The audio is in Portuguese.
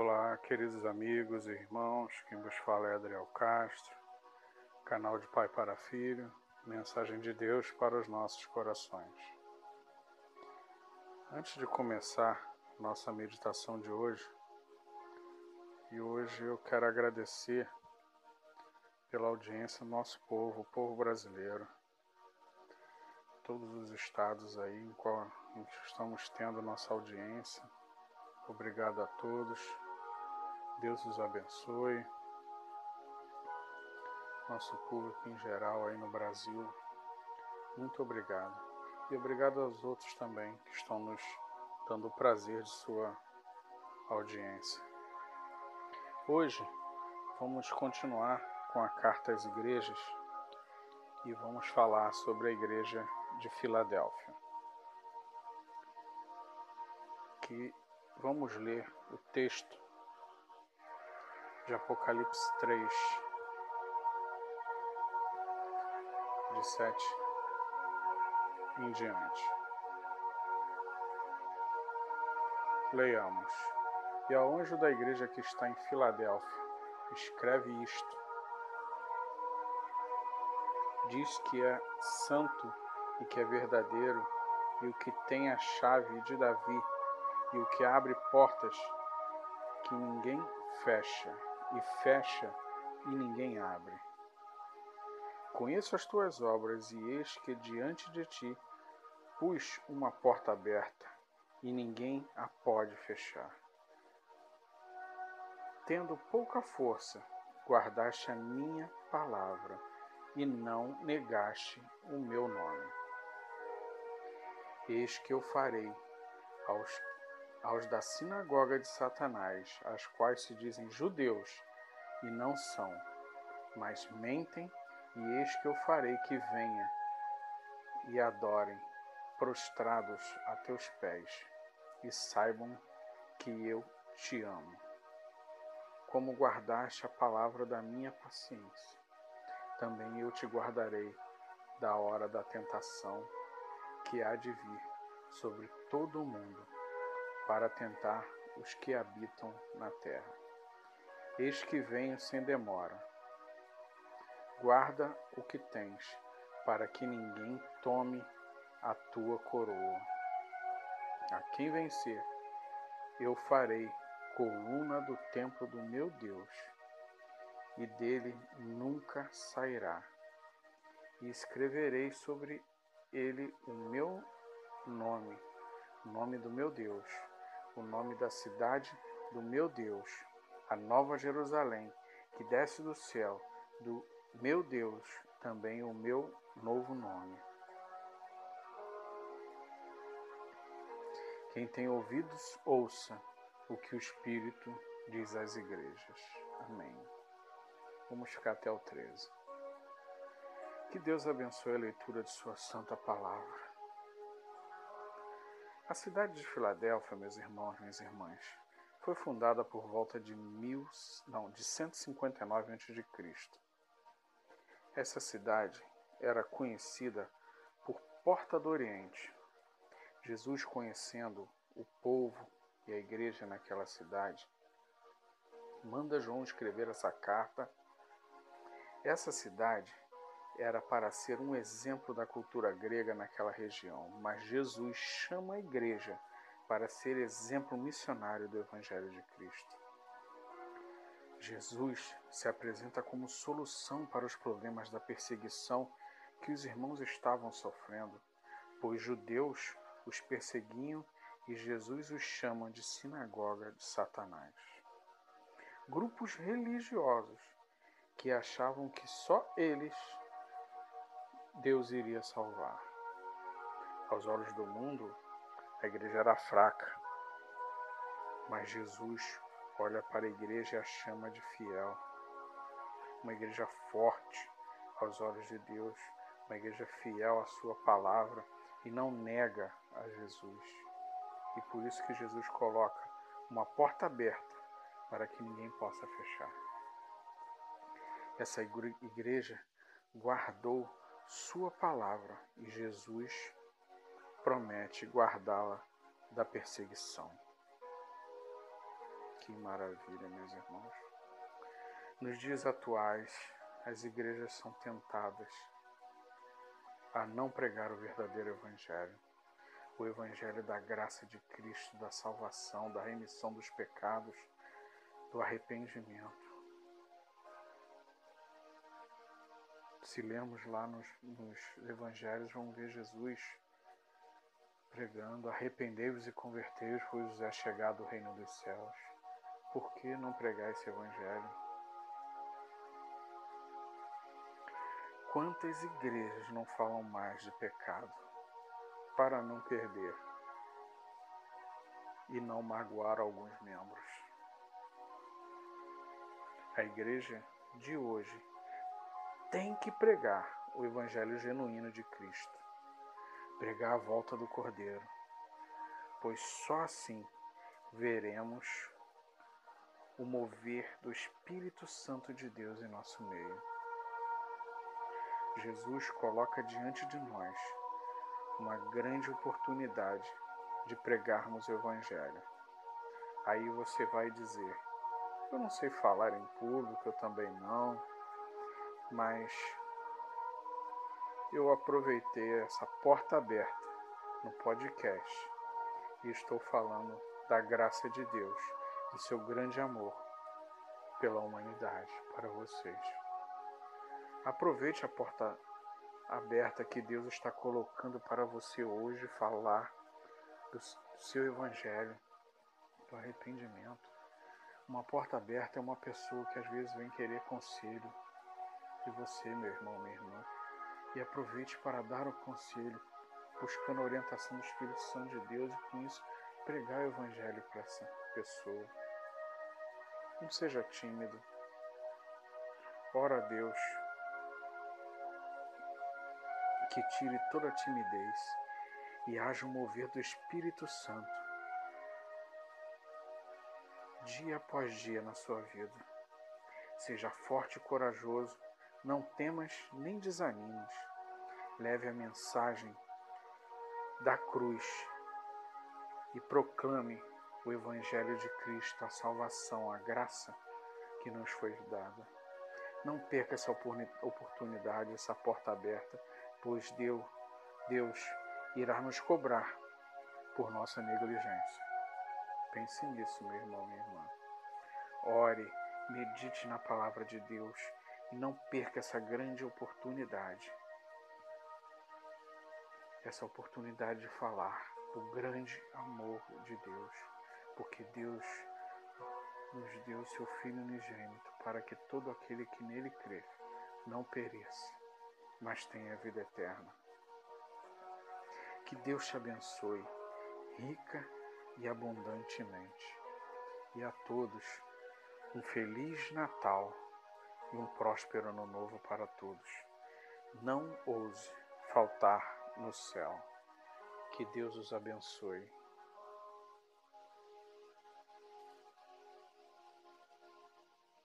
Olá, queridos amigos e irmãos, quem vos fala é Adriel Castro, canal de Pai para Filho, mensagem de Deus para os nossos corações. Antes de começar nossa meditação de hoje, e hoje eu quero agradecer pela audiência do nosso povo, o povo brasileiro, todos os estados aí em qual estamos tendo nossa audiência. Obrigado a todos Deus os abençoe. Nosso público em geral aí no Brasil. Muito obrigado. E obrigado aos outros também que estão nos dando o prazer de sua audiência. Hoje vamos continuar com a carta às igrejas e vamos falar sobre a igreja de Filadélfia. Que vamos ler o texto de Apocalipse 3, de 7 em diante. Leiamos. E ao anjo da igreja que está em Filadélfia, escreve isto. Diz que é santo e que é verdadeiro, e o que tem a chave de Davi, e o que abre portas que ninguém fecha e fecha e ninguém abre. Conheço as tuas obras e eis que diante de ti pus uma porta aberta e ninguém a pode fechar. Tendo pouca força, guardaste a minha palavra e não negaste o meu nome. Eis que eu farei aos aos da sinagoga de Satanás, as quais se dizem judeus e não são, mas mentem, e eis que eu farei que venha e adorem, prostrados a teus pés, e saibam que eu te amo. Como guardaste a palavra da minha paciência, também eu te guardarei da hora da tentação que há de vir sobre todo o mundo para tentar os que habitam na terra. Eis que venho sem demora. Guarda o que tens, para que ninguém tome a tua coroa. A quem vencer, eu farei coluna do templo do meu Deus, e dele nunca sairá. E escreverei sobre ele o meu nome, o nome do meu Deus o nome da cidade do meu Deus, a nova Jerusalém, que desce do céu, do meu Deus, também o meu novo nome. Quem tem ouvidos, ouça o que o Espírito diz às igrejas. Amém. Vamos ficar até o 13. Que Deus abençoe a leitura de Sua Santa Palavra. A cidade de Filadélfia, meus irmãos, minhas irmãs, foi fundada por volta de, mil, não, de 159 a.C. Essa cidade era conhecida por Porta do Oriente. Jesus, conhecendo o povo e a igreja naquela cidade, manda João escrever essa carta. Essa cidade era para ser um exemplo da cultura grega naquela região, mas Jesus chama a igreja para ser exemplo missionário do Evangelho de Cristo. Jesus se apresenta como solução para os problemas da perseguição que os irmãos estavam sofrendo, pois judeus os perseguiam e Jesus os chama de sinagoga de Satanás. Grupos religiosos que achavam que só eles Deus iria salvar. Aos olhos do mundo, a igreja era fraca, mas Jesus olha para a igreja e a chama de fiel. Uma igreja forte aos olhos de Deus, uma igreja fiel à sua palavra e não nega a Jesus. E por isso que Jesus coloca uma porta aberta para que ninguém possa fechar. Essa igreja guardou sua palavra e Jesus promete guardá-la da perseguição. Que maravilha, meus irmãos. Nos dias atuais, as igrejas são tentadas a não pregar o verdadeiro Evangelho, o Evangelho da graça de Cristo, da salvação, da remissão dos pecados, do arrependimento. Se lermos lá nos, nos Evangelhos, vamos ver Jesus pregando: arrependei-vos e convertei-vos, pois é chegado o reino dos céus. Por que não pregar esse Evangelho? Quantas igrejas não falam mais de pecado para não perder e não magoar alguns membros? A igreja de hoje tem que pregar o evangelho genuíno de Cristo, pregar a volta do Cordeiro, pois só assim veremos o mover do Espírito Santo de Deus em nosso meio. Jesus coloca diante de nós uma grande oportunidade de pregarmos o Evangelho. Aí você vai dizer: Eu não sei falar em público, eu também não, mas eu aproveitei essa porta aberta no podcast e estou falando da graça de Deus, do seu grande amor pela humanidade para vocês. Aproveite a porta aberta que Deus está colocando para você hoje falar do seu evangelho, do arrependimento. Uma porta aberta é uma pessoa que às vezes vem querer conselho de você, meu irmão, minha irmã. E aproveite para dar o conselho, buscando a orientação do Espírito Santo de Deus e com isso pregar o evangelho para essa pessoa. Não seja tímido. Ora a Deus que tire toda a timidez e haja um mover do Espírito Santo dia após dia na sua vida. Seja forte e corajoso, não temas nem desanimes. Leve a mensagem da cruz e proclame o Evangelho de Cristo, a salvação, a graça que nos foi dada. Não perca essa oportunidade, essa porta aberta pois Deus, Deus irá nos cobrar por nossa negligência. Pense nisso, meu irmão, minha irmã. Ore, medite na palavra de Deus não perca essa grande oportunidade. Essa oportunidade de falar do grande amor de Deus, porque Deus nos deu seu Filho unigênito para que todo aquele que nele crê não pereça, mas tenha vida eterna. Que Deus te abençoe rica e abundantemente. E a todos um feliz Natal e um próspero Ano Novo para todos. Não ouse faltar no céu. Que Deus os abençoe.